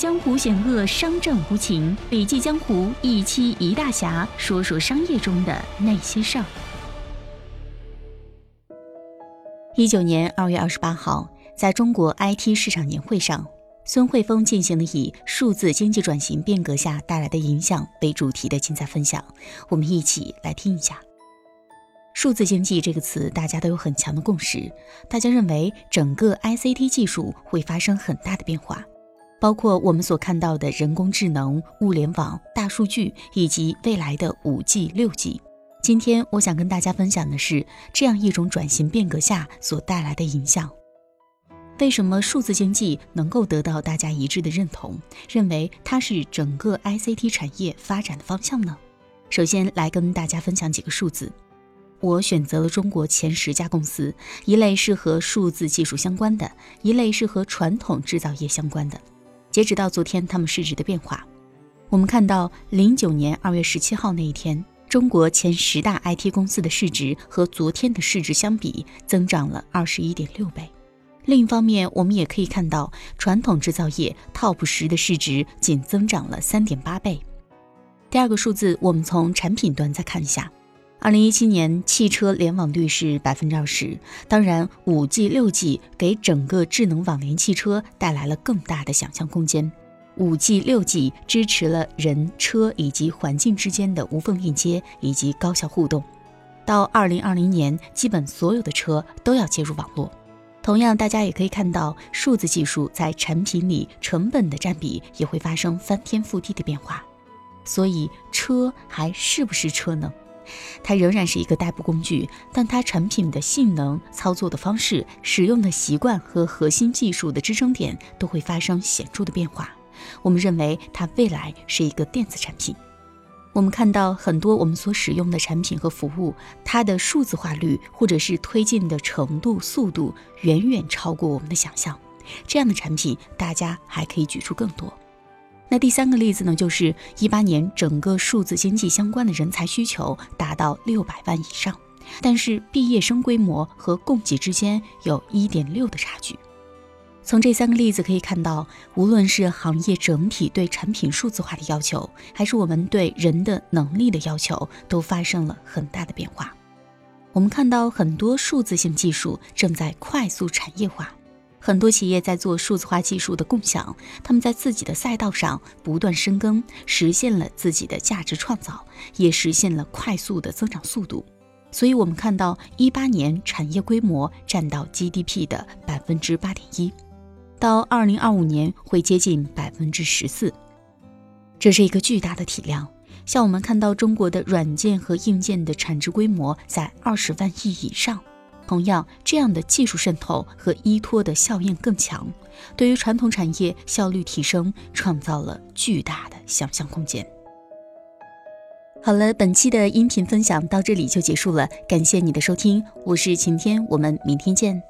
江湖险恶，商战无情。笔记江湖一期一大侠，说说商业中的那些事儿。一九年二月二十八号，在中国 IT 市场年会上，孙慧峰进行了以“数字经济转型变革下带来的影响”为主题的竞赛分享。我们一起来听一下。数字经济这个词，大家都有很强的共识。大家认为，整个 ICT 技术会发生很大的变化。包括我们所看到的人工智能、物联网、大数据，以及未来的五 G、六 G。今天我想跟大家分享的是这样一种转型变革下所带来的影响。为什么数字经济能够得到大家一致的认同，认为它是整个 ICT 产业发展的方向呢？首先来跟大家分享几个数字。我选择了中国前十家公司，一类是和数字技术相关的，一类是和传统制造业相关的。截止到昨天，他们市值的变化，我们看到零九年二月十七号那一天，中国前十大 IT 公司的市值和昨天的市值相比，增长了二十一点六倍。另一方面，我们也可以看到，传统制造业 TOP 十的市值仅增长了三点八倍。第二个数字，我们从产品端再看一下。二零一七年汽车联网率是百分之二十，当然五 G、六 G 给整个智能网联汽车带来了更大的想象空间。五 G、六 G 支持了人、车以及环境之间的无缝链接以及高效互动。到二零二零年，基本所有的车都要接入网络。同样，大家也可以看到，数字技术在产品里成本的占比也会发生翻天覆地的变化。所以，车还是不是车呢？它仍然是一个代步工具，但它产品的性能、操作的方式、使用的习惯和核心技术的支撑点都会发生显著的变化。我们认为它未来是一个电子产品。我们看到很多我们所使用的产品和服务，它的数字化率或者是推进的程度、速度远远超过我们的想象。这样的产品，大家还可以举出更多。那第三个例子呢，就是一八年整个数字经济相关的人才需求达到六百万以上，但是毕业生规模和供给之间有一点六的差距。从这三个例子可以看到，无论是行业整体对产品数字化的要求，还是我们对人的能力的要求，都发生了很大的变化。我们看到很多数字性技术正在快速产业化。很多企业在做数字化技术的共享，他们在自己的赛道上不断深耕，实现了自己的价值创造，也实现了快速的增长速度。所以，我们看到一八年产业规模占到 GDP 的百分之八点一，到二零二五年会接近百分之十四，这是一个巨大的体量。像我们看到中国的软件和硬件的产值规模在二十万亿以上。同样，这样的技术渗透和依托的效应更强，对于传统产业效率提升创造了巨大的想象空间。好了，本期的音频分享到这里就结束了，感谢你的收听，我是晴天，我们明天见。